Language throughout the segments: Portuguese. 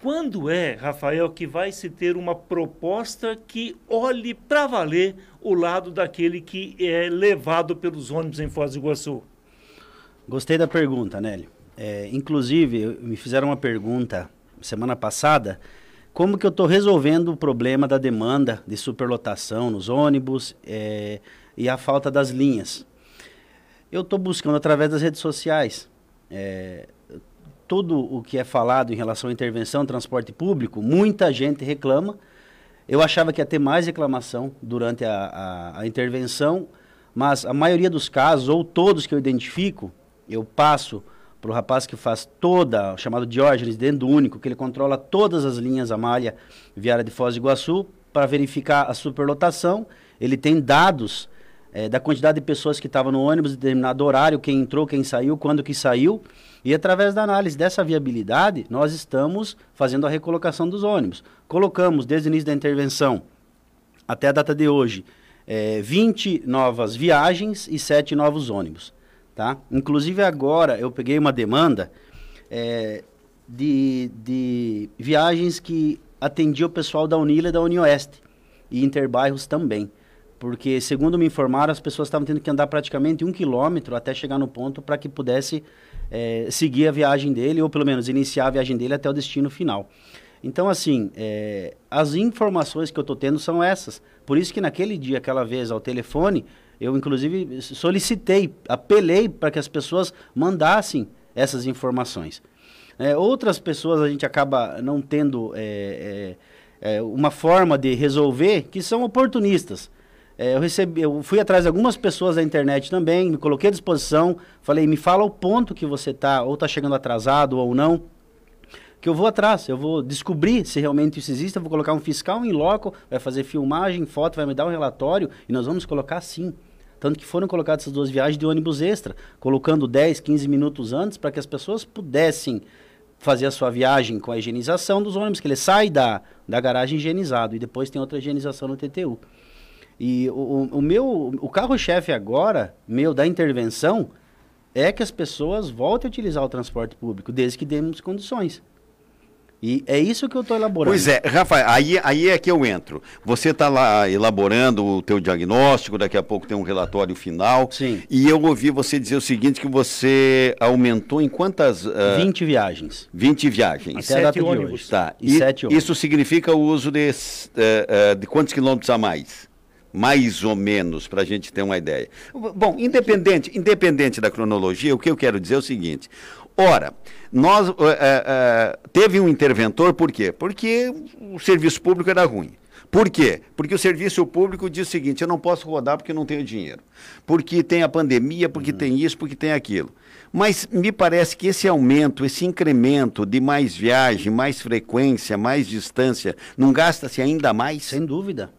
Quando é, Rafael, que vai se ter uma proposta que olhe para valer o lado daquele que é levado pelos ônibus em Foz do Iguaçu? Gostei da pergunta, Nélio. É, inclusive, me fizeram uma pergunta semana passada, como que eu estou resolvendo o problema da demanda de superlotação nos ônibus é, e a falta das linhas. Eu estou buscando através das redes sociais. É, tudo o que é falado em relação à intervenção transporte público, muita gente reclama. Eu achava que ia ter mais reclamação durante a, a, a intervenção, mas a maioria dos casos, ou todos que eu identifico, eu passo para o rapaz que faz toda, chamado Diógenes, dentro do único, que ele controla todas as linhas, a malha viária de Foz do Iguaçu, para verificar a superlotação. Ele tem dados é, da quantidade de pessoas que estavam no ônibus, determinado horário, quem entrou, quem saiu, quando que saiu. E através da análise dessa viabilidade, nós estamos fazendo a recolocação dos ônibus. Colocamos, desde o início da intervenção até a data de hoje, é, 20 novas viagens e 7 novos ônibus. Tá? Inclusive agora eu peguei uma demanda é, de, de viagens que atendia o pessoal da Unila e da Unioeste e Interbairros também porque, segundo me informaram, as pessoas estavam tendo que andar praticamente um quilômetro até chegar no ponto para que pudesse é, seguir a viagem dele, ou pelo menos iniciar a viagem dele até o destino final. Então, assim, é, as informações que eu estou tendo são essas. Por isso que naquele dia, aquela vez, ao telefone, eu, inclusive, solicitei, apelei para que as pessoas mandassem essas informações. É, outras pessoas a gente acaba não tendo é, é, é uma forma de resolver que são oportunistas. É, eu, recebi, eu fui atrás de algumas pessoas da internet também, me coloquei à disposição, falei, me fala o ponto que você está, ou está chegando atrasado ou não, que eu vou atrás, eu vou descobrir se realmente isso existe, eu vou colocar um fiscal em loco, vai fazer filmagem, foto, vai me dar um relatório, e nós vamos colocar sim. Tanto que foram colocadas essas duas viagens de ônibus extra, colocando 10, 15 minutos antes, para que as pessoas pudessem fazer a sua viagem com a higienização dos ônibus, que ele sai da, da garagem higienizado, e depois tem outra higienização no TTU. E o, o meu, o carro-chefe agora, meu, da intervenção, é que as pessoas voltem a utilizar o transporte público, desde que demos condições. E é isso que eu estou elaborando. Pois é, Rafael, aí, aí é que eu entro. Você está lá elaborando o teu diagnóstico, daqui a pouco tem um relatório final. Sim. E eu ouvi você dizer o seguinte, que você aumentou em quantas... Uh, 20 viagens. 20 viagens. Até a data ônibus. de hoje. Tá. E, e sete ônibus. Isso significa o uso de, uh, uh, de quantos quilômetros a mais? Mais ou menos, para a gente ter uma ideia. Bom, independente, independente da cronologia, o que eu quero dizer é o seguinte: ora, nós é, é, teve um interventor, por quê? Porque o serviço público era ruim. Por quê? Porque o serviço público diz o seguinte: eu não posso rodar porque não tenho dinheiro. Porque tem a pandemia, porque uhum. tem isso, porque tem aquilo. Mas me parece que esse aumento, esse incremento de mais viagem, mais frequência, mais distância, não gasta-se ainda mais? Sem dúvida.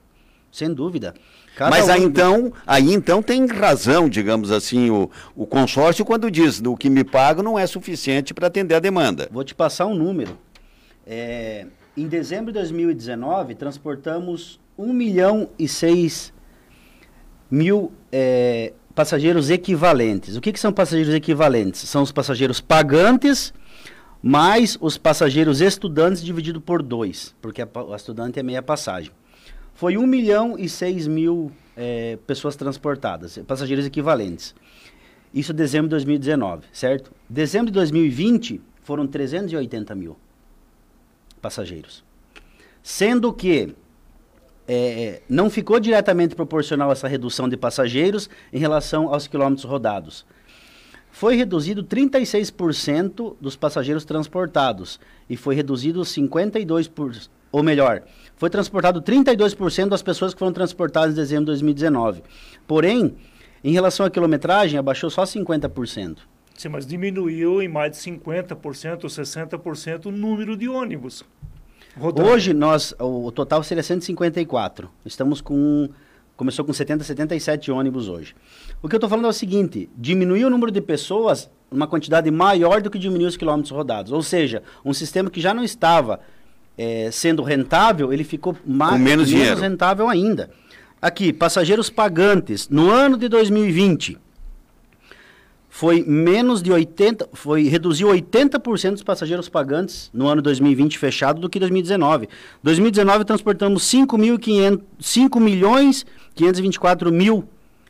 Sem dúvida. Cada Mas um... aí, então, aí então tem razão, digamos assim, o, o consórcio quando diz o que me pago não é suficiente para atender a demanda. Vou te passar um número. É, em dezembro de 2019, transportamos 1 milhão e 6 mil é, passageiros equivalentes. O que, que são passageiros equivalentes? São os passageiros pagantes mais os passageiros estudantes dividido por dois, porque a, a estudante é meia passagem foi 1 milhão e 6 mil é, pessoas transportadas, passageiros equivalentes. Isso em dezembro de 2019, certo? Dezembro de 2020 foram 380 mil passageiros. Sendo que é, não ficou diretamente proporcional essa redução de passageiros em relação aos quilômetros rodados. Foi reduzido 36% dos passageiros transportados e foi reduzido 52%, ou melhor, foi transportado 32% das pessoas que foram transportadas em dezembro de 2019. Porém, em relação à quilometragem, abaixou só 50%. Sim, mas diminuiu em mais de 50% ou 60% o número de ônibus. Rodando. Hoje, nós, o, total seria 154. Estamos com. Começou com 70, 77 ônibus hoje. O que eu estou falando é o seguinte: diminuiu o número de pessoas uma quantidade maior do que diminuiu os quilômetros rodados. Ou seja, um sistema que já não estava é, sendo rentável, ele ficou mais, menos, menos rentável ainda. Aqui, passageiros pagantes, no ano de 2020, foi menos de 80, foi reduziu 80% dos passageiros pagantes no ano 2020 fechado do que 2019. 2019 transportamos 5.500 5 milhões 524 mil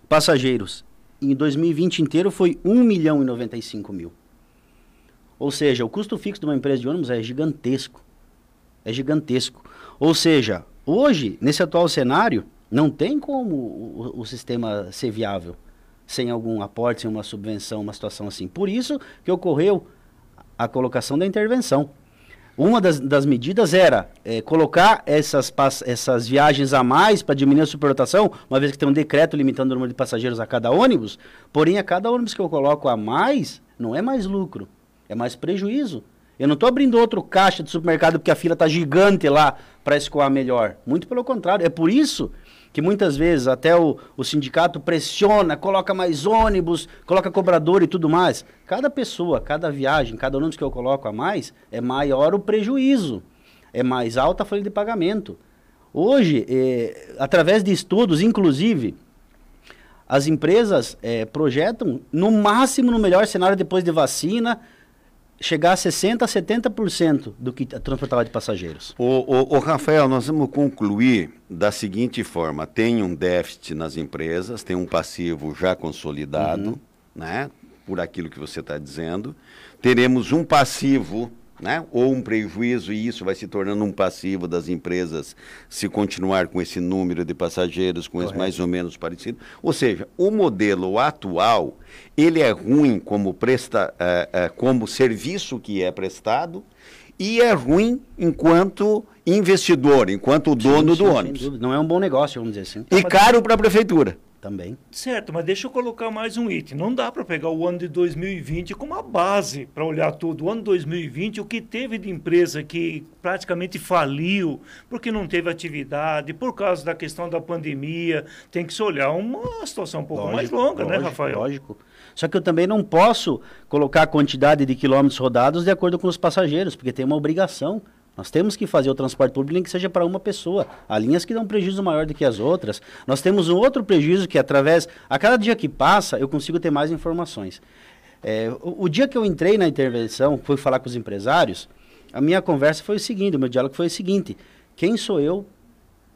passageiros. Em 2020 inteiro foi 1 milhão e 95 mil. Ou seja, o custo fixo de uma empresa de ônibus é gigantesco. É gigantesco. Ou seja, hoje, nesse atual cenário, não tem como o, o, sistema ser viável sem algum aporte, sem uma subvenção, uma situação assim. Por isso que ocorreu a colocação da intervenção. Uma das, das medidas era é, colocar essas, essas viagens a mais para diminuir a superlotação, uma vez que tem um decreto limitando o número de passageiros a cada ônibus. Porém, a cada ônibus que eu coloco a mais, não é mais lucro, é mais prejuízo. Eu não estou abrindo outro caixa de supermercado porque a fila está gigante lá para escoar melhor. Muito pelo contrário. É por isso que muitas vezes até o, o sindicato pressiona, coloca mais ônibus, coloca cobrador e tudo mais. Cada pessoa, cada viagem, cada ônibus que eu coloco a mais, é maior o prejuízo, é mais alta a folha de pagamento. Hoje, é, através de estudos, inclusive, as empresas é, projetam, no máximo, no melhor cenário, depois de vacina, chegar a 60% a 70% do que transportava de passageiros. O, o, o, Rafael, nós vamos concluir da seguinte forma: tem um déficit nas empresas, tem um passivo já consolidado, uhum. né? Por aquilo que você está dizendo. Teremos um passivo né? ou um prejuízo, e isso vai se tornando um passivo das empresas se continuar com esse número de passageiros, com esse mais ou menos parecido. Ou seja, o modelo atual, ele é ruim como, presta, é, é, como serviço que é prestado, e é ruim enquanto investidor, enquanto dono sim, sim, do ônibus. Não é um bom negócio, vamos dizer assim. E caro para a prefeitura também. Certo, mas deixa eu colocar mais um item. Não dá para pegar o ano de 2020 como a base para olhar tudo. O ano 2020, o que teve de empresa que praticamente faliu porque não teve atividade, por causa da questão da pandemia, tem que se olhar uma situação um pouco lógico, mais longa, né, lógico, né, Rafael? Lógico. Só que eu também não posso colocar a quantidade de quilômetros rodados de acordo com os passageiros, porque tem uma obrigação nós temos que fazer o transporte público nem que seja para uma pessoa. Há linhas que dão prejuízo maior do que as outras. Nós temos um outro prejuízo que através, a cada dia que passa, eu consigo ter mais informações. É, o, o, dia que eu entrei na intervenção, fui falar com os empresários, a minha conversa foi o seguinte, o meu diálogo foi o seguinte, quem sou eu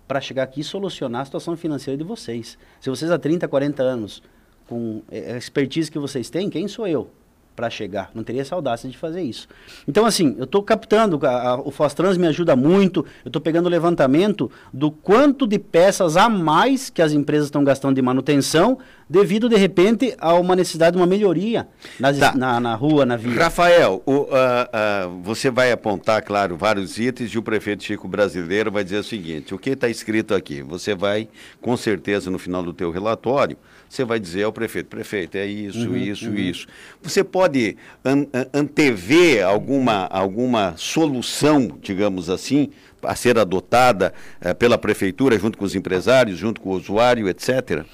para chegar aqui e solucionar a situação financeira de vocês? Se vocês há 30, 40 anos, com é, a expertise que vocês têm, quem sou eu? Para chegar. Não teria essa audácia de fazer isso. Então, assim, eu estou captando, a, a, o Fostrans me ajuda muito, eu estou pegando o levantamento do quanto de peças a mais que as empresas estão gastando de manutenção, devido, de repente, a uma necessidade de uma melhoria nas, tá. na, na, rua, na via. Rafael, o, uh, uh, você vai apontar, claro, vários itens e o prefeito Chico Brasileiro vai dizer o seguinte, o que está escrito aqui? Você vai, com certeza, no final do teu relatório, você vai dizer ao prefeito, prefeito, é isso, uhum, isso, uhum. isso. Você pode an antever alguma, alguma solução, digamos assim, a ser adotada eh, pela prefeitura, junto com os empresários, junto com o usuário, etc.?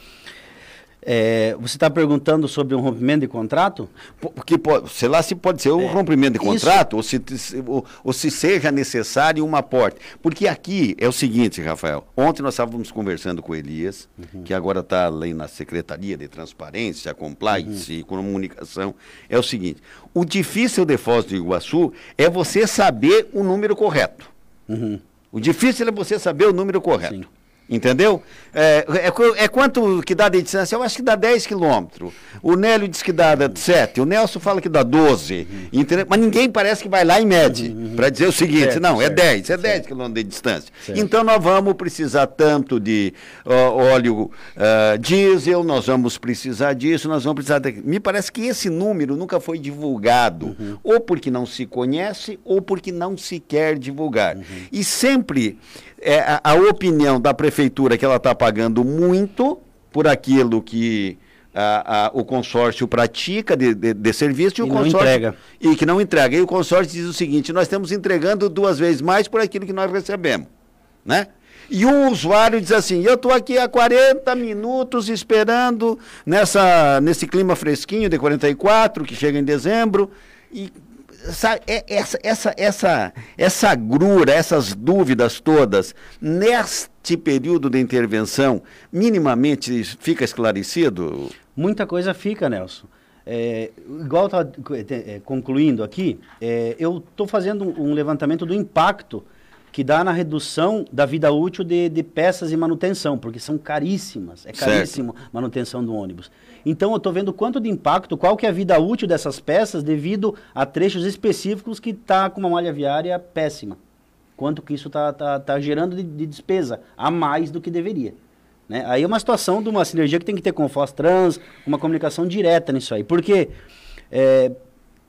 É, você está perguntando sobre um rompimento de contrato? Porque, sei lá, se pode ser um é, rompimento de contrato ou se, ou, ou, se seja necessário um aporte. Porque aqui é o seguinte, Rafael. Ontem nós estávamos conversando com o Elias, uhum. que agora está ali na Secretaria de Transparência, Compliance uhum. e Comunicação. É o seguinte: o difícil de Foz do Iguaçu é você saber o número correto. Uhum. O difícil é você saber o número correto. Sim. Entendeu? É, é, é, quanto que dá de distância? Eu acho que dá 10 quilômetros. O Nélio diz que dá 7. O Nelson fala que dá 12. Entendeu? Mas ninguém parece que vai lá e mede uhum. para dizer o seguinte: certo, não, é certo, é 10, é 10 quilômetros de distância. Então nós vamos precisar tanto de uh, óleo uh, diesel, nós vamos precisar disso, nós vamos precisar. De... Me parece que esse número nunca foi divulgado, uhum. ou porque não se conhece, ou porque não se quer divulgar. Uhum. E sempre é, a, a, opinião da prefeitura que ela está pagando muito por aquilo que a, a, o consórcio pratica de, de, de serviço e, o e consórcio não entrega. e que não entrega. E o consórcio diz o seguinte: nós estamos entregando duas vezes mais por aquilo que nós recebemos, né? E um usuário diz assim: eu estou aqui há 40 minutos esperando nessa, nesse clima fresquinho de 44, que chega em dezembro, e sabe, é, essa, essa, essa, essa grura, essas dúvidas todas, neste período de intervenção, minimamente fica esclarecido? Muita coisa fica, Nelson. É, igual tá concluindo aqui, é, eu estou fazendo um levantamento do impacto que dá na redução da vida útil de, de peças e manutenção, porque são caríssimas. É caríssimo certo. manutenção do ônibus. Então eu estou vendo quanto de impacto, qual que é a vida útil dessas peças devido a trechos específicos que está com uma malha viária péssima. Quanto que isso está tá, tá gerando de, de, despesa a mais do que deveria. Né? Aí é uma situação de uma sinergia que tem que ter com o Trans, uma comunicação direta nisso aí. Porque é,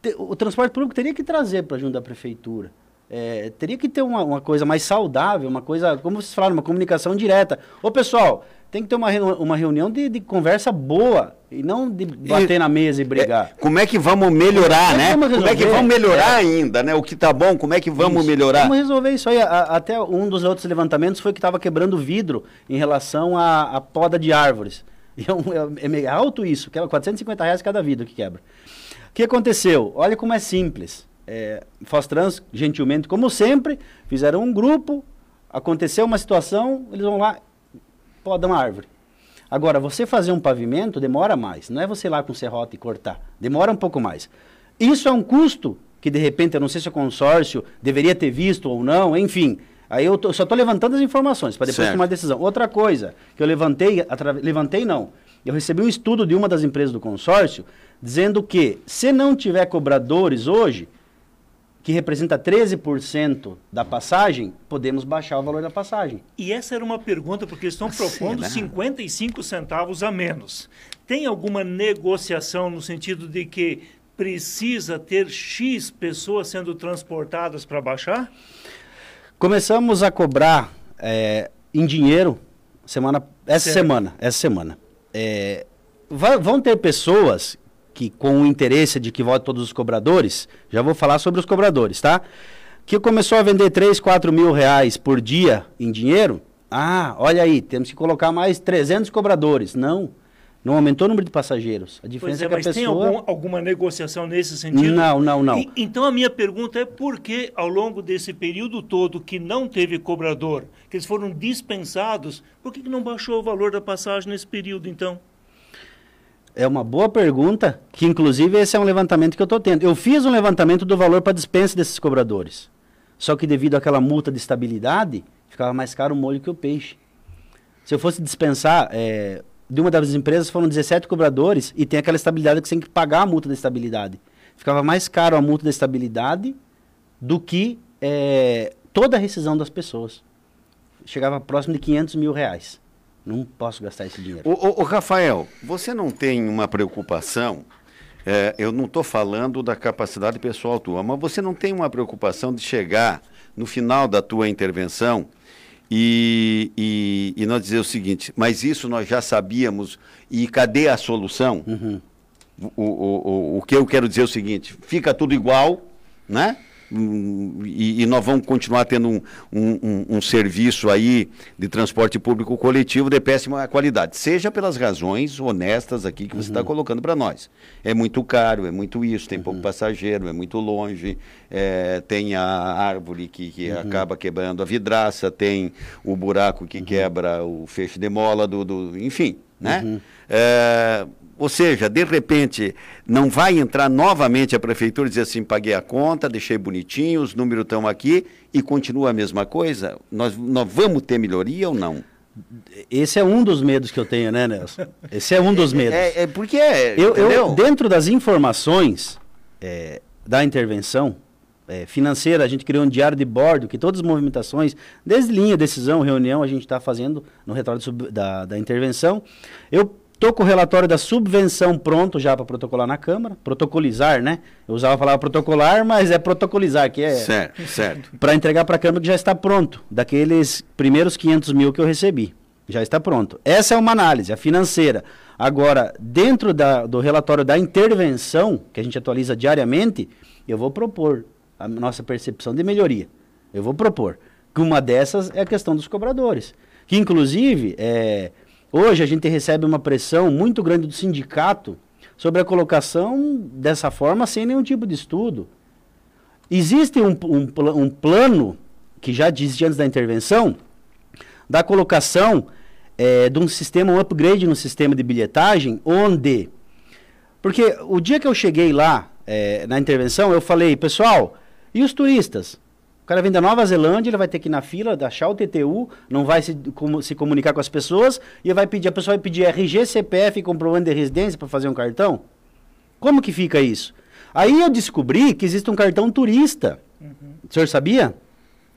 te, o transporte público teria que trazer para junto da prefeitura é, teria que ter uma, uma, coisa mais saudável, uma coisa, como vocês falaram, uma comunicação direta. Ô pessoal, tem que ter uma, uma reunião de, de conversa boa e não de bater e, na mesa e brigar. É, como é que vamos melhorar, né? Como é que vamos melhorar é. ainda, né? O que tá bom, como é que vamos isso. melhorar? Vamos resolver isso aí. A, até um dos outros levantamentos foi que estava quebrando vidro em relação à, poda de árvores. E é, é, é alto isso, que é 450 reais cada vidro que quebra. O que aconteceu? Olha como é simples é, Fostrans, gentilmente, como sempre, fizeram um grupo, aconteceu uma situação, eles vão lá, podam uma árvore. Agora, você fazer um pavimento demora mais, não é você ir lá com serrote e cortar, demora um pouco mais. Isso é um custo que, de repente, eu não sei se o consórcio deveria ter visto ou não, enfim. Aí eu tô, só estou levantando as informações para depois certo. tomar decisão. Outra coisa que eu levantei, levantei não, eu recebi um estudo de uma das empresas do consórcio dizendo que se não tiver cobradores hoje, que representa 13% da passagem, podemos baixar o valor da passagem. E essa era uma pergunta, porque estão assim, propondo né? 55 centavos a menos. Tem alguma negociação no sentido de que precisa ter X pessoas sendo transportadas para baixar? Começamos a cobrar é, em dinheiro semana, essa certo. semana. Essa semana. É, vai, vão ter pessoas que com o interesse de que vote todos os cobradores, já vou falar sobre os cobradores, tá? Que começou a vender 3, 4 mil reais por dia em dinheiro, ah, olha aí, temos que colocar mais 300 cobradores. Não, não aumentou o número de passageiros. A diferença é, é que a pessoa... tem algum, alguma negociação nesse sentido? Não, não, não. E, então a minha pergunta é por que ao longo desse período todo que não teve cobrador, que eles foram dispensados, por que, que não baixou o valor da passagem nesse período então? É uma boa pergunta, que inclusive esse é um levantamento que eu estou tendo. Eu fiz um levantamento do valor para dispensa desses cobradores. Só que devido àquela multa de estabilidade, ficava mais caro o molho que o peixe. Se eu fosse dispensar, é, de uma das empresas foram 17 cobradores e tem aquela estabilidade que você tem que pagar a multa da estabilidade. Ficava mais caro a multa da estabilidade do que é, toda a rescisão das pessoas. Chegava próximo de 500 mil reais. Não posso gastar esse dinheiro. O, Rafael, você não tem uma preocupação? É, eu não estou falando da capacidade pessoal tua, mas você não tem uma preocupação de chegar no final da tua intervenção e, e, e nós dizer o seguinte: mas isso nós já sabíamos e cadê a solução? Uhum. O, o, o, o que eu quero dizer é o seguinte: fica tudo igual, né? E, e, nós vamos continuar tendo um, um, um, serviço aí de transporte público coletivo de péssima qualidade, seja pelas razões honestas aqui que você está uhum. colocando para nós. É muito caro, é muito isso, tem uhum. pouco passageiro, é muito longe, é, tem a árvore que, que uhum. acaba quebrando a vidraça, tem o buraco que uhum. quebra o feixe de mola, do, do enfim, né? Uhum. É, ou seja, de repente, não vai entrar novamente a prefeitura e dizer assim: paguei a conta, deixei bonitinho, os números estão aqui e continua a mesma coisa? Nós, nós vamos ter melhoria ou não? Esse é um dos medos que eu tenho, né, Nelson? Esse é um dos medos. É, é, é porque é. Eu, eu, dentro das informações é, da intervenção é, financeira, a gente criou um diário de bordo que todas as movimentações, desde linha, decisão, reunião, a gente está fazendo no relatório da, da intervenção. Eu Estou com o relatório da subvenção pronto já para protocolar na Câmara. Protocolizar, né? Eu usava a palavra protocolar, mas é protocolizar, que é. Certo, certo. Para entregar para a Câmara que já está pronto, daqueles primeiros 500 mil que eu recebi. Já está pronto. Essa é uma análise, a financeira. Agora, dentro da, do relatório da intervenção, que a gente atualiza diariamente, eu vou propor a nossa percepção de melhoria. Eu vou propor. Que uma dessas é a questão dos cobradores. Que, inclusive, é Hoje a gente recebe uma pressão muito grande do sindicato sobre a colocação dessa forma sem nenhum tipo de estudo. Existe um, um, um plano, que já existia antes da intervenção, da colocação é, de um sistema, um upgrade no sistema de bilhetagem, onde Porque o dia que eu cheguei lá, é, na intervenção, eu falei, pessoal, e os turistas? O cara vem da Nova Zelândia, ele vai ter que ir na fila, achar o TTU, não vai se, como, se comunicar com as pessoas, e vai pedir, a pessoa vai pedir RG, CPF comprovante de residência para fazer um cartão? Como que fica isso? Aí eu descobri que existe um cartão turista. Uhum. O senhor sabia?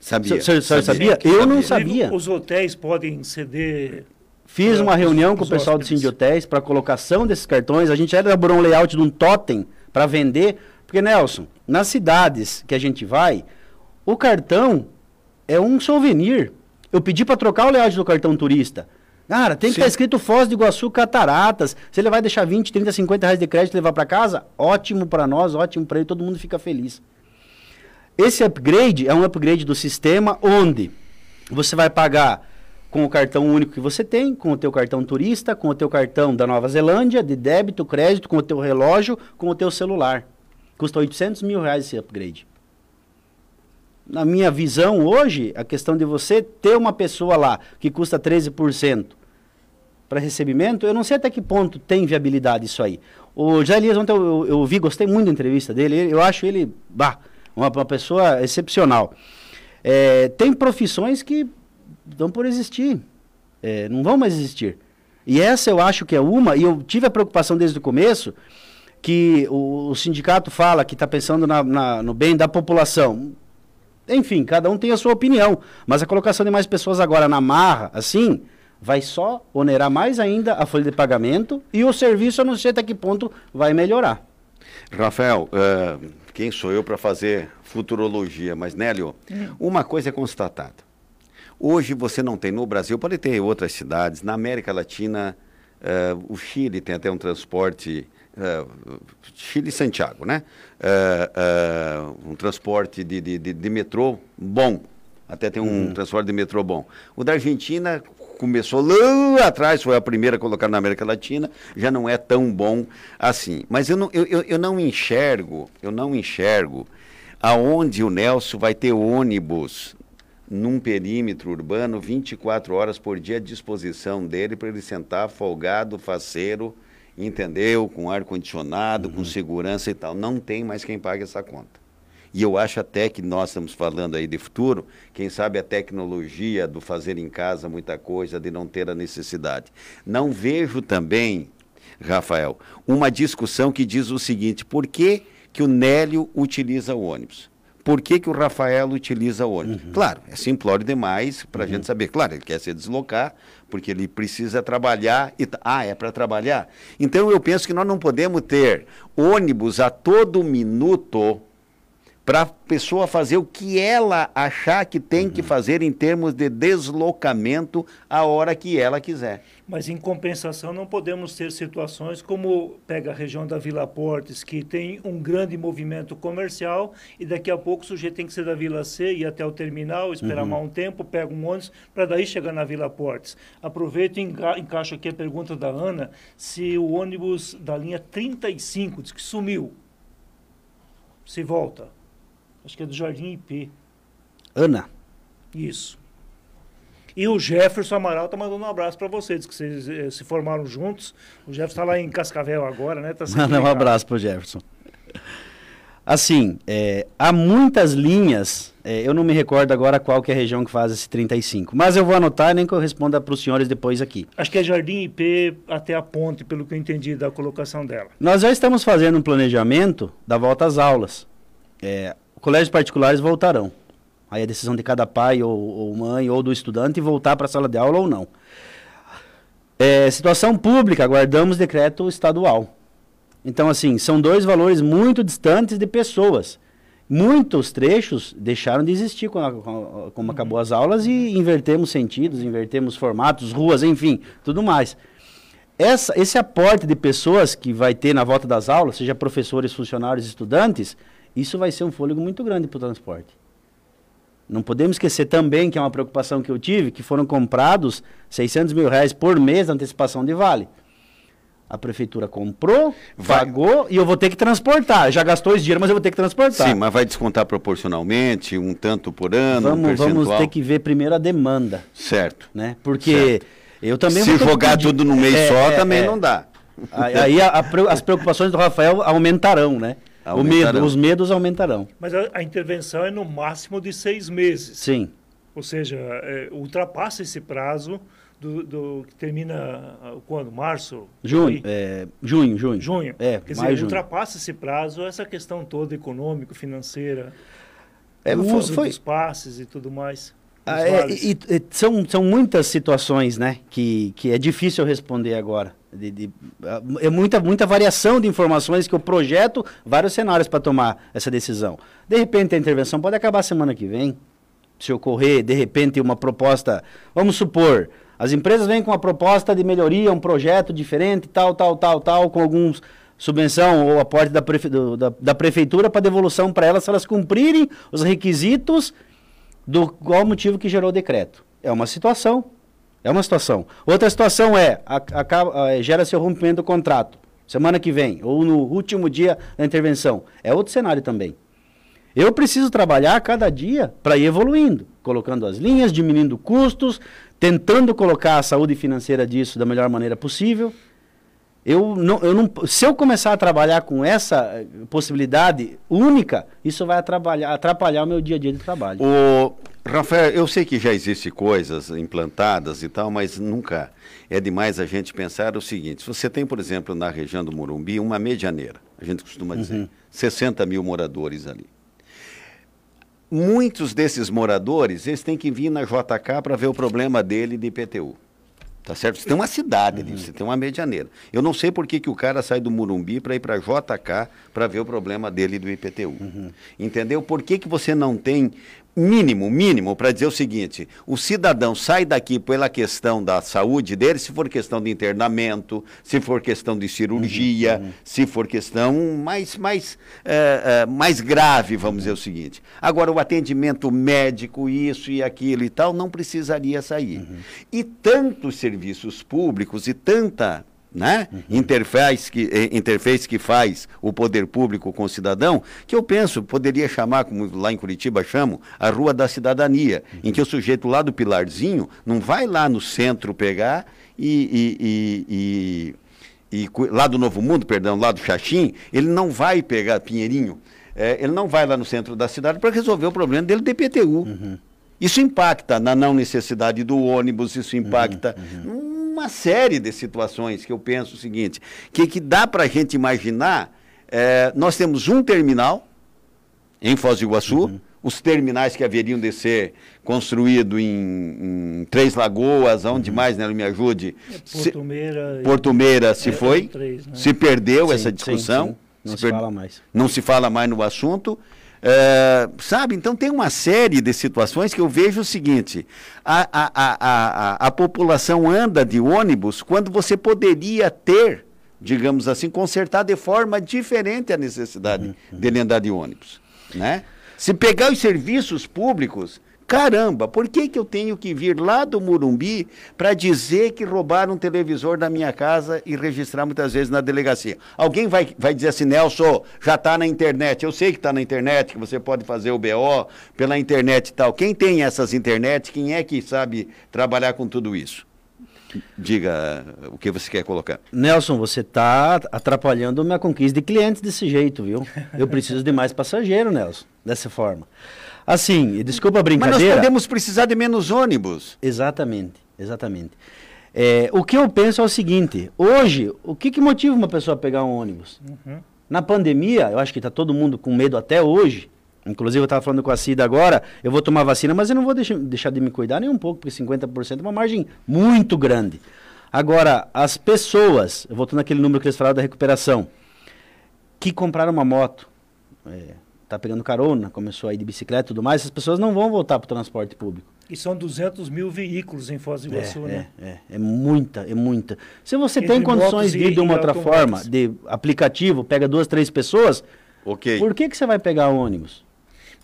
Sabia. O senhor, senhor sabia? sabia? Eu não sabia. Os hotéis podem ceder Fiz uma reunião com o pessoal do Cindy Hotéis para colocação desses cartões. A gente já elaborou um layout de um totem para vender. Porque, Nelson, nas cidades que a gente vai, o cartão é um souvenir. Eu pedi para trocar o layout do cartão turista. Cara, tem que estar tá escrito Foz do Iguaçu Cataratas. Se ele vai deixar 20, 30, 50 reais de crédito e levar para casa, ótimo para nós, ótimo para ele, todo mundo fica feliz. Esse upgrade é um upgrade do sistema onde você vai pagar com o cartão único que você tem, com o teu cartão turista, com o teu cartão da Nova Zelândia, de débito, crédito, com o teu relógio, com o teu celular. Custa 800 mil reais esse upgrade na minha visão hoje, a questão de você ter uma pessoa lá que custa 13% para recebimento, eu não sei até que ponto tem viabilidade isso aí. O José Elias, ontem eu, eu, eu gostei muito da entrevista dele, eu acho ele, bah, uma, uma pessoa excepcional. É, tem profissões que dão por existir, é, não vão mais existir. E essa eu acho que é uma, e eu tive a preocupação desde o começo, que o, o sindicato fala que está pensando na, na, no bem da população. Enfim, cada um tem a sua opinião. Mas a colocação de mais pessoas agora na marra, assim, vai só onerar mais ainda a folha de pagamento e o serviço, eu não sei até que ponto vai melhorar. Rafael, uh, quem sou eu para fazer futurologia? Mas, Nélio, hum. uma coisa é constatada. Hoje você não tem no Brasil, pode ter em outras cidades, na América Latina, uh, o Chile tem até um transporte uh, Chile e Santiago, né? Uh, uh, um transporte de, de, de, de, metrô bom. Até tem um uhum. transporte de metrô bom. O da Argentina começou lá atrás, foi a primeira a colocar na América Latina, já não é tão bom assim. Mas eu não, eu, eu, eu não enxergo, eu não enxergo aonde o Nelson vai ter ônibus num perímetro urbano 24 horas por dia à disposição dele para ele sentar folgado, faceiro, entendeu? Com ar-condicionado, uhum. com segurança e tal. Não tem mais quem pague essa conta. E eu acho até que nós estamos falando aí de futuro, quem sabe a tecnologia do fazer em casa muita coisa, de não ter a necessidade. Não vejo também, Rafael, uma discussão que diz o seguinte: por que, que o Nélio utiliza o ônibus? Por que, que o Rafael utiliza o ônibus? Uhum. Claro, é simplório demais para a uhum. gente saber. Claro, ele quer se deslocar, porque ele precisa trabalhar. E, ah, é para trabalhar? Então eu penso que nós não podemos ter ônibus a todo minuto para a pessoa fazer o que ela achar que tem uhum. que fazer em termos de deslocamento a hora que ela quiser. Mas em compensação não podemos ter situações como pega a região da Vila Portes, que tem um grande movimento comercial e daqui a pouco o sujeito tem que ser da Vila C, ir até o terminal, esperar uhum. mais um tempo, pega um ônibus para daí chegar na Vila Portes. Aproveito e enca encaixo aqui a pergunta da Ana, se o ônibus da linha 35 diz que sumiu, se volta. Acho que é do Jardim IP. Ana. Isso. E o Jefferson Amaral tá mandando um abraço para vocês, que vocês eh, se formaram juntos. O Jefferson está lá em Cascavel agora, né? Tá Manda um abraço pro Jefferson. Assim, é, há muitas linhas, é, eu não me recordo agora qual que é a região que faz esse 35, mas eu vou anotar nem que eu responda para os senhores depois aqui. Acho que é Jardim IP até a ponte, pelo que eu entendi da colocação dela. Nós já estamos fazendo um planejamento da volta às aulas. É, colégios particulares voltarão. Aí a decisão de cada pai ou, ou mãe ou do estudante voltar para a sala de aula ou não. É, situação pública, aguardamos decreto estadual. Então, assim, são dois valores muito distantes de pessoas. Muitos trechos deixaram de existir quando, como acabou as aulas e invertemos sentidos, invertemos formatos, ruas, enfim, tudo mais. Essa, esse aporte de pessoas que vai ter na volta das aulas, seja professores, funcionários, estudantes, isso vai ser um fôlego muito grande para o transporte. Não podemos esquecer também, que é uma preocupação que eu tive, que foram comprados 600 mil reais por mês de antecipação de vale. A prefeitura comprou, vai. pagou e eu vou ter que transportar. Já gastou esse dinheiro, mas eu vou ter que transportar. Sim, mas vai descontar proporcionalmente, um tanto por ano, vamos, um Vamos ter que ver primeiro a demanda. Certo. Né? Porque certo. eu também... Se jogar pedir... tudo no mês é, só, é, também é. não dá. Aí, aí a- a as preocupações do Rafael aumentarão, né? Medo, os medos aumentarão. Mas a, a intervenção é no máximo de seis meses. Sim. Ou seja, é, ultrapassa esse prazo do, do- que termina ah, quando? Março? Junho, é, junho, junho. Junho. É, Quer mais dizer, junho. ultrapassa esse prazo essa questão toda econômico, financeira, É, o uso foi- dos passes e tudo mais. Ah, é, e- e são, são muitas situações, né, que, que é difícil responder agora. De- de- é muita, muita variação de informações que eu projeto vários cenários para tomar essa decisão. De repente a intervenção pode acabar semana que vem. Se ocorrer, de repente, uma proposta, vamos supor, as empresas vêm com uma proposta de melhoria, um projeto diferente, tal, tal, tal, tal, com alguns subvenção ou aporte da, prefe- do- da, da prefeitura para devolução para elas, se elas cumprirem os requisitos do qual motivo que gerou o decreto. É uma situação. É uma situação. Outra situação é, eh, gera-se o rompimento do contrato, semana que vem, ou no último dia da intervenção. É outro cenário também. Eu preciso trabalhar cada dia para ir evoluindo, colocando as linhas, diminuindo custos, tentando colocar a saúde financeira disso da melhor maneira possível. Eu não, eu não, se eu começar a trabalhar com essa eh, possibilidade única, isso vai atrapalhar, atrapalhar o meu dia a dia de trabalho. O Rafael, eu sei que já existem coisas implantadas e tal, mas nunca é demais a gente pensar o seguinte: se você tem, por exemplo, na região do Morumbi, uma medianeira, a gente costuma dizer, 60 mil moradores ali. Muitos desses moradores, eles têm que vir na JK para ver o problema dele de IPTU. Tá certo? Você tem uma cidade ali, você tem uma medianeira. Eu não sei por que, que o cara sai do Murumbi para ir para JK para ver o problema dele do IPTU. Entendeu? Por que, que você não tem mínimo, mínimo, para dizer o seguinte: o cidadão sai daqui pela questão da saúde dele, se for questão de internamento, se for questão de cirurgia, se for questão mais, mais, eh, eh, mais grave, vamos dizer o seguinte. Agora, o atendimento médico, isso e aquilo e tal, não precisaria sair. E tantos serviços públicos e tanta né? interface, que, eh, interface que faz o poder público com o cidadão, que eu penso, poderia chamar, como lá em Curitiba chamam, a Rua da Cidadania, em que o sujeito lá do Pilarzinho não vai lá no centro pegar e- e- e- e lá do Novo Mundo, perdão, lá do Xaxim, ele não vai pegar Pinheirinho, eh, ele não vai lá no centro da cidade para resolver o problema dele do IPTU. Isso impacta na não necessidade do ônibus, isso impacta uma série de situações que eu penso o seguinte, que, que dá para a gente imaginar, eh, nós temos um terminal em Foz do Iguaçu, os terminais que haveriam de ser construídos em, em Três Lagoas, onde mais, né, me ajude, Se- Porto Meira. e- Porto Meira se É, foi, três, né? se perdeu Sim, essa sim, discussão. sim. Não se per- fala mais. Não se fala mais no assunto. É, sabe, então tem uma série de situações que eu vejo o seguinte: a, a, a, a, população anda de ônibus quando você poderia ter, digamos assim, consertar de forma diferente a necessidade dele andar de ônibus. Né? Se pegar os serviços públicos, caramba, por que, que eu tenho que vir lá do Murumbi para dizer que roubaram um televisor da minha casa e registrar muitas vezes na delegacia? Alguém vai, vai dizer assim, Nelson, já está na internet. Eu sei que está na internet, que você pode fazer o BO pela internet e tal. Quem tem essas internet, quem é que sabe trabalhar com tudo isso? Diga o que você quer colocar. Nelson, você está atrapalhando a minha conquista de clientes desse jeito, viu? Eu preciso de mais passageiro, Nelson, dessa forma. Assim, e desculpa a Mas nós brincadeira. podemos precisar de menos ônibus. Exatamente, exatamente. É, o que eu penso é o seguinte: hoje, o que, que motiva uma pessoa a pegar um ônibus? Uhum. Na pandemia, eu acho que está todo mundo com medo até hoje. Inclusive, eu estava falando com a Cida agora, eu vou tomar vacina, mas eu não vou deixar, deixar de me cuidar nem um pouco, porque 50% é uma margem muito grande. Agora, as pessoas, eu voltando naquele número que eles falaram da recuperação, que compraram uma moto, é, tá pegando carona, começou a ir de bicicleta e tudo mais, essas pessoas não vão voltar para o transporte público. E são 200 mil veículos em Foz do Iguaçu, é, né? é, é, é muita, é muita. Se você Entre tem condições de ir de uma outra automóveis. forma, de aplicativo, pega duas, três pessoas, Ok. por que, que você vai pegar ônibus?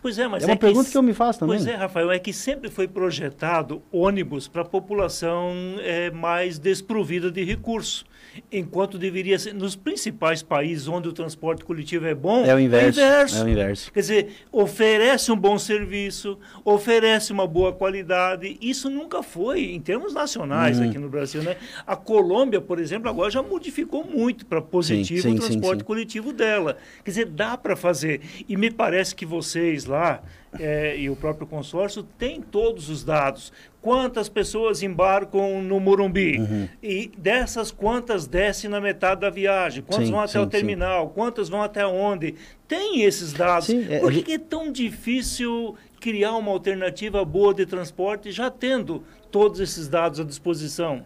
Pois é, mas é uma é pergunta que, que eu me faço também. Pois é, Rafael, é que sempre foi projetado ônibus para a população é, mais desprovida de recursos. Enquanto deveria ser, nos principais países onde o transporte coletivo é bom, É o inverso. É, o inverso. É o inverso. Quer dizer, oferece um bom serviço, oferece uma boa qualidade. Isso nunca foi em termos nacionais Uhum. aqui no Brasil, né? A Colômbia, por exemplo, agora já modificou muito para positivo sim, o sim, transporte sim. coletivo dela. Quer dizer, dá para fazer. E me parece que vocês lá é, e o próprio consórcio têm todos os dados. Quantas pessoas embarcam no Morumbi? Uhum. E dessas, quantas descem na metade da viagem? Quantas Sim, vão até sim, o sim. terminal? Quantas vão até onde? Tem esses dados. Sim, é, Por que é tão difícil criar uma alternativa boa de transporte já tendo todos esses dados à disposição?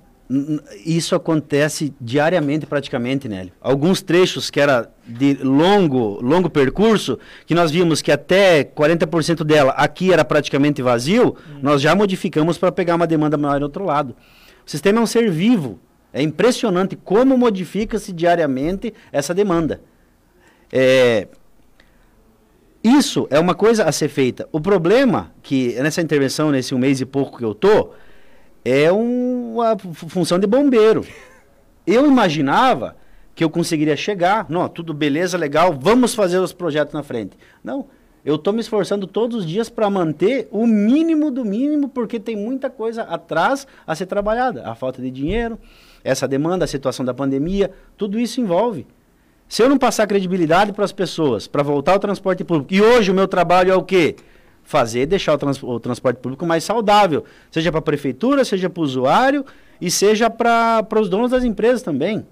Isso acontece diariamente praticamente, Nélio. Alguns trechos que era de longo, longo percurso, que nós vimos que até 40% dela aqui era praticamente vazio, nós já modificamos para pegar uma demanda maior do outro lado. O sistema é um ser vivo. É impressionante como modifica-se diariamente essa demanda. É, isso é uma coisa a ser feita. O problema que nessa intervenção, nesse um mês e pouco que eu tô, é um- fu- função de bombeiro. Eu imaginava que eu conseguiria chegar, não, tudo beleza, legal, vamos fazer os projetos na frente. Não, eu estou me esforçando todos os dias para manter o mínimo do mínimo, porque tem muita coisa atrás a ser trabalhada. A falta de dinheiro, essa demanda, a situação da pandemia, tudo isso envolve. Se eu não passar credibilidade para as pessoas, para voltar ao transporte público, e hoje o meu trabalho é o quê? Fazer, deixar o, trans- o transporte público mais saudável, seja para a prefeitura, seja para o usuário e seja para os donos das empresas também.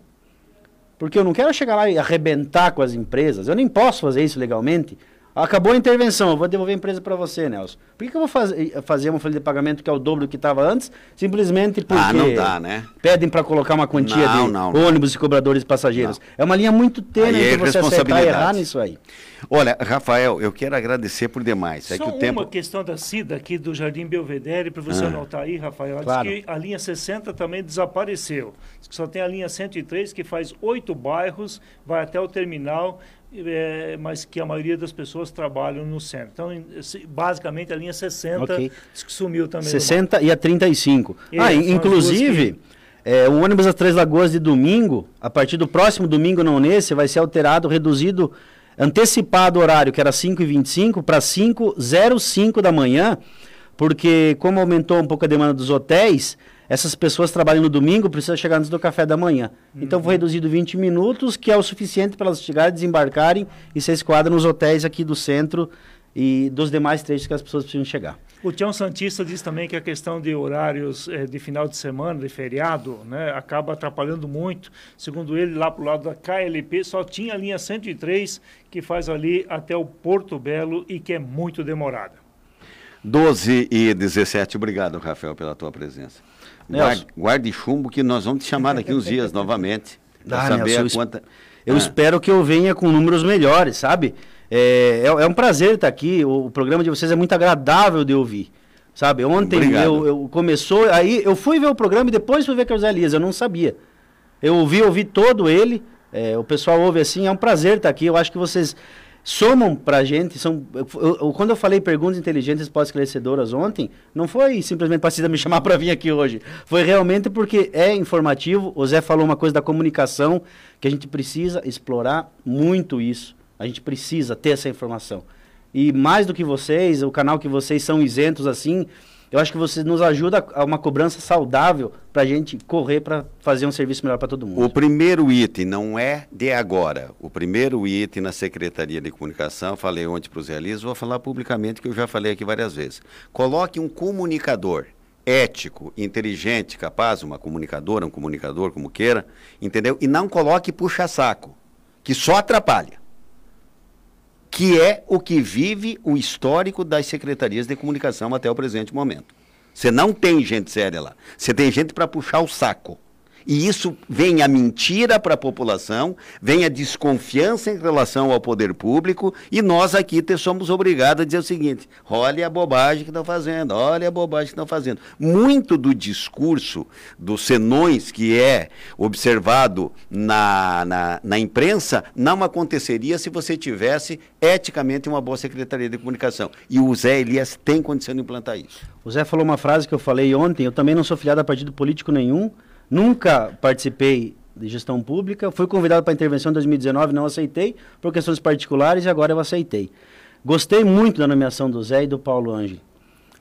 Porque eu não quero chegar lá e arrebentar com as empresas, eu nem posso fazer isso legalmente. Acabou a intervenção, eu vou devolver a empresa para você, Nelson. Por que, que eu vou faz, fazer uma folha de pagamento que é o dobro do que estava antes, simplesmente porque Ah, não dá, né? pedem para colocar uma quantia Não, de não, não. ônibus e cobradores de passageiros. É uma linha muito tênue Aí é você acertar e errar nisso aí. Olha, Rafael, eu quero agradecer por demais. É Só que o uma tempo. questão da Cida aqui do Jardim Belvedere, para você Ah. anotar aí, Rafael. Ela Claro. Diz que a linha 60 também desapareceu. Diz que só tem a linha 103, que faz oito bairros, vai até o terminal, eh, mas que a maioria das pessoas trabalham no centro. Então, basicamente, a linha 60 Ok. diz que sumiu também. do 60 e a 35. É, ah, inclusive, é, o ônibus das Três Lagoas de domingo, a partir do próximo domingo, não nesse, vai ser alterado, reduzido, antecipado o horário, que era 5h25, para 5h05 da manhã, porque como aumentou um pouco a demanda dos hotéis, essas pessoas trabalham no domingo, precisam chegar antes do café da manhã. Então foi reduzido 20 minutos, que é o suficiente para elas chegarem, desembarcarem e ser esquadra nos hotéis aqui do centro e dos demais trechos que as pessoas precisam chegar. O Tião Santista diz também que a questão de horários eh, de final de semana, de feriado, né, acaba atrapalhando muito. Segundo ele, lá para o lado da KLP, só tinha a linha 103, que faz ali até o Porto Belo e que é muito demorada. 12 e 17. Obrigado, Rafael, pela tua presença. Nelson. Guarde, chumbo que nós vamos te chamar daqui uns dias novamente. Para Ah, saber Nelson, eu a quanta. Eu Ah. espero que eu venha com números melhores, sabe? É, é, é um prazer estar aqui. O, o programa de vocês é muito agradável de ouvir. Sabe? Ontem eu, eu começou, aí eu fui ver o programa e depois fui ver José Elias, eu não sabia. Eu ouvi, ouvi todo ele. é, o pessoal ouve assim, é um prazer estar aqui. Eu acho que vocês somam pra gente. São, eu- eu- quando eu falei perguntas inteligentes pós-esclarecedoras ontem, não foi simplesmente para me chamar para vir aqui hoje. Foi realmente porque é informativo. O Zé falou uma coisa da comunicação, que a gente precisa explorar muito isso. A gente precisa ter essa informação. E mais do que vocês, o canal que vocês são isentos assim, eu acho que vocês nos ajudam a uma cobrança saudável para a gente correr para fazer um serviço melhor para todo mundo. O primeiro item não é de agora. O primeiro item na Secretaria de Comunicação, falei ontem para o Zé Liz, vou falar publicamente que eu já falei aqui várias vezes. Coloque um comunicador ético, inteligente, capaz, uma comunicadora, um comunicador, como queira, entendeu? E não coloque puxa-saco, que só atrapalha. Que é o que vive o histórico das secretarias de comunicação até o presente momento. Você não tem gente séria lá. Você tem gente para puxar o saco. E isso vem a mentira para a população, vem a desconfiança em relação ao poder público, e nós aqui somos obrigados a dizer o seguinte: olha a bobagem que estão fazendo, olha a bobagem que estão fazendo. Muito do discurso dos senões que é observado na, na, na imprensa não aconteceria se você tivesse eticamente uma boa Secretaria de Comunicação. E o Zé Elias tem condição de implantar isso. O Zé falou uma frase que eu falei ontem, eu também não sou filiado a partido político nenhum, Nunca participei de gestão pública. Fui convidado para intervenção em 2019, não aceitei, por questões particulares, e agora eu aceitei. Gostei muito da nomeação do Zé e do Paulo Ange.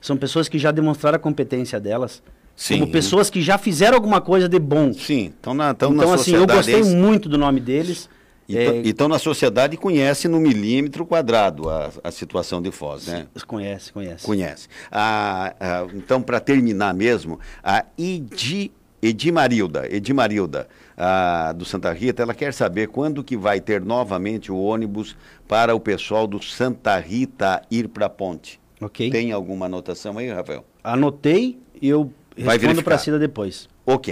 São pessoas que já demonstraram a competência delas. Sim. Como pessoas que já fizeram alguma coisa de bom. Sim, estão na, tão então, na assim, eu gostei muito do nome deles. E é... estão na sociedade conhece no milímetro quadrado a, a situação de Foz, né? Conhece, conhece. Conhece. Ah, ah, então, para terminar mesmo, a ID Edimarilda, Edimarilda, a, do Santa Rita, ela quer saber quando que vai ter novamente o ônibus para o pessoal do Santa Rita ir para a ponte. Ok. Tem alguma anotação aí, Rafael? Anotei e eu respondo para a Cida depois. Ok.